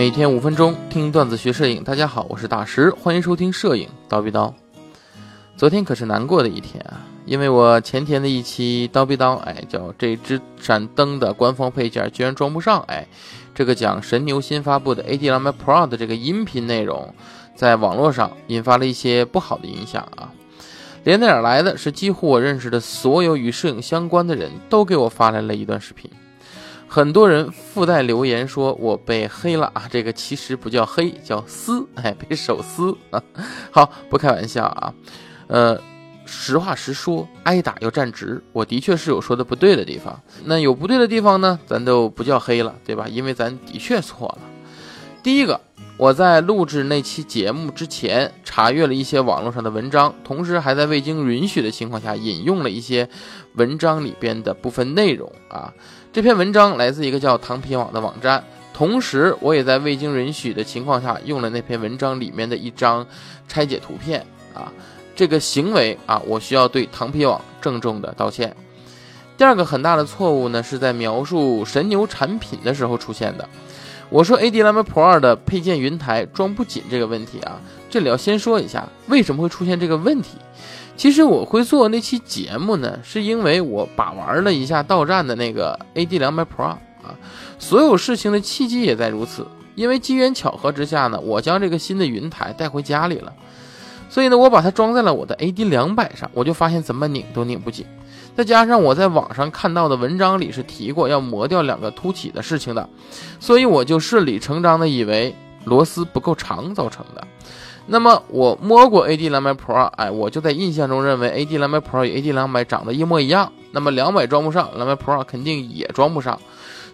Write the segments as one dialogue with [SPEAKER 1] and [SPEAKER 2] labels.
[SPEAKER 1] 每天五分钟听段子学摄影，大家好，我是大石，欢迎收听摄影刀逼刀。昨天可是难过的一天啊，因为我前天的一期刀逼刀，哎，叫这支闪灯的官方配件居然装不上，哎，这个讲神牛新发布的 AD200 Pro 的这个音频内容，在网络上引发了一些不好的影响啊。连带而来的是，几乎我认识的所有与摄影相关的人都给我发来了一段视频。很多人附带留言说我被黑了啊，这个其实不叫黑，叫撕，哎，被手撕啊。好，不开玩笑啊，呃，实话实说，挨打要站直，我的确是有说的不对的地方。那有不对的地方呢，咱都不叫黑了，对吧？因为咱的确错了。第一个，我在录制那期节目之前查阅了一些网络上的文章，同时还在未经允许的情况下引用了一些文章里边的部分内容啊。这篇文章来自一个叫糖皮网的网站，同时我也在未经允许的情况下用了那篇文章里面的一张拆解图片啊，这个行为啊，我需要对糖皮网郑重的道歉。第二个很大的错误呢，是在描述神牛产品的时候出现的。我说 AD200 Pro 的配件云台装不紧这个问题啊，这里要先说一下为什么会出现这个问题。其实我会做那期节目呢，是因为我把玩了一下到站的那个 AD 两百 Pro 啊，所有事情的契机也在如此。因为机缘巧合之下呢，我将这个新的云台带回家里了，所以呢，我把它装在了我的 AD 两百上，我就发现怎么拧都拧不紧。再加上我在网上看到的文章里是提过要磨掉两个凸起的事情的，所以我就顺理成章的以为螺丝不够长造成的。那么我摸过 AD 两百 Pro，哎，我就在印象中认为 AD 两百 Pro 与 AD 两百长得一模一样。那么两百装不上，两百 Pro 肯定也装不上。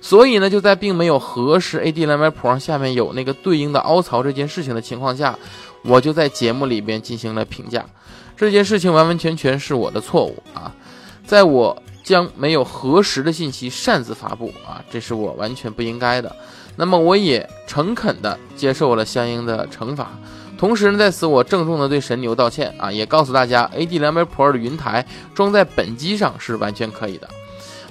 [SPEAKER 1] 所以呢，就在并没有核实 AD 两百 Pro 下面有那个对应的凹槽这件事情的情况下，我就在节目里边进行了评价。这件事情完完全全是我的错误啊！在我将没有核实的信息擅自发布啊，这是我完全不应该的。那么我也诚恳地接受了相应的惩罚。同时呢，在此我郑重的对神牛道歉啊，也告诉大家，AD 两百 Pro 的云台装在本机上是完全可以的。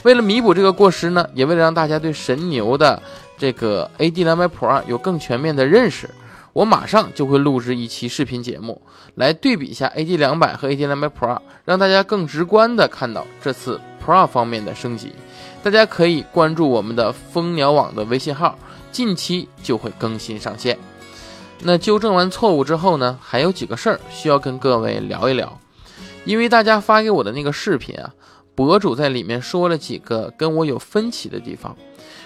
[SPEAKER 1] 为了弥补这个过失呢，也为了让大家对神牛的这个 AD 两百 Pro 有更全面的认识，我马上就会录制一期视频节目，来对比一下 AD 两百和 AD 两百 Pro，让大家更直观的看到这次 Pro 方面的升级。大家可以关注我们的蜂鸟网的微信号，近期就会更新上线。那纠正完错误之后呢，还有几个事儿需要跟各位聊一聊。因为大家发给我的那个视频啊，博主在里面说了几个跟我有分歧的地方。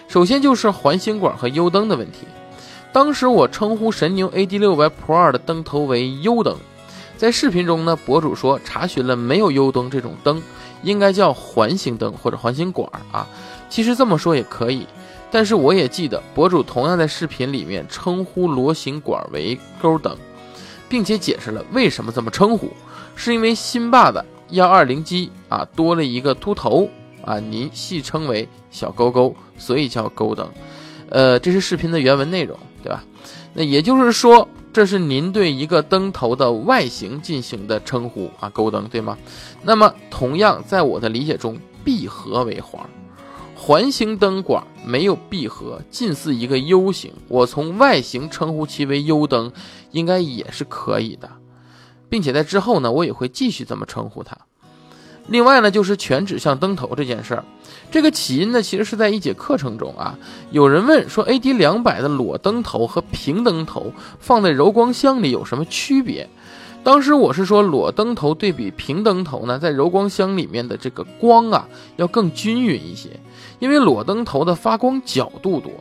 [SPEAKER 1] 首先就是环形管和 U 灯的问题。当时我称呼神牛 AD 六百 Pro 的灯头为 U 灯，在视频中呢，博主说查询了没有 U 灯这种灯，应该叫环形灯或者环形管啊。其实这么说也可以。但是我也记得，博主同样在视频里面称呼螺形管为勾灯，并且解释了为什么这么称呼，是因为新霸的幺二零机啊多了一个秃头啊，您戏称为小勾勾，所以叫勾灯。呃，这是视频的原文内容，对吧？那也就是说，这是您对一个灯头的外形进行的称呼啊，勾灯，对吗？那么同样，在我的理解中，闭合为环。环形灯管没有闭合，近似一个 U 型。我从外形称呼其为 U 灯，应该也是可以的，并且在之后呢，我也会继续这么称呼它。另外呢，就是全指向灯头这件事儿，这个起因呢，其实是在一节课程中啊，有人问说，AD 两百的裸灯头和平灯头放在柔光箱里有什么区别？当时我是说，裸灯头对比平灯头呢，在柔光箱里面的这个光啊，要更均匀一些，因为裸灯头的发光角度多。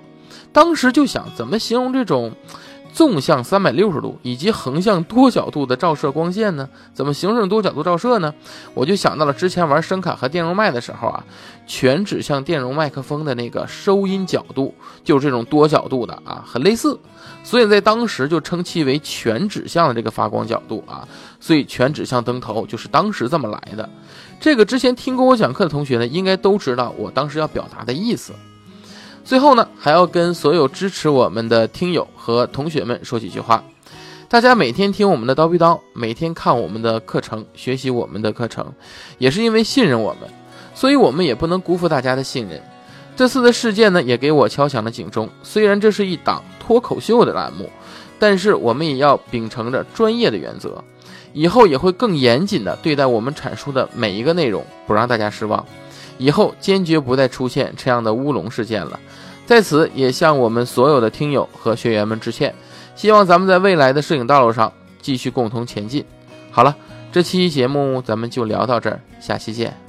[SPEAKER 1] 当时就想怎么形容这种。纵向三百六十度以及横向多角度的照射光线呢？怎么形成多角度照射呢？我就想到了之前玩声卡和电容麦的时候啊，全指向电容麦克风的那个收音角度就是这种多角度的啊，很类似，所以在当时就称其为全指向的这个发光角度啊，所以全指向灯头就是当时这么来的。这个之前听过我讲课的同学呢，应该都知道我当时要表达的意思。最后呢，还要跟所有支持我们的听友和同学们说几句话。大家每天听我们的刀逼刀，每天看我们的课程，学习我们的课程，也是因为信任我们，所以我们也不能辜负大家的信任。这次的事件呢，也给我敲响了警钟。虽然这是一档脱口秀的栏目，但是我们也要秉承着专业的原则，以后也会更严谨的对待我们阐述的每一个内容，不让大家失望。以后坚决不再出现这样的乌龙事件了。在此，也向我们所有的听友和学员们致歉。希望咱们在未来的摄影道路上继续共同前进。好了，这期节目咱们就聊到这儿，下期见。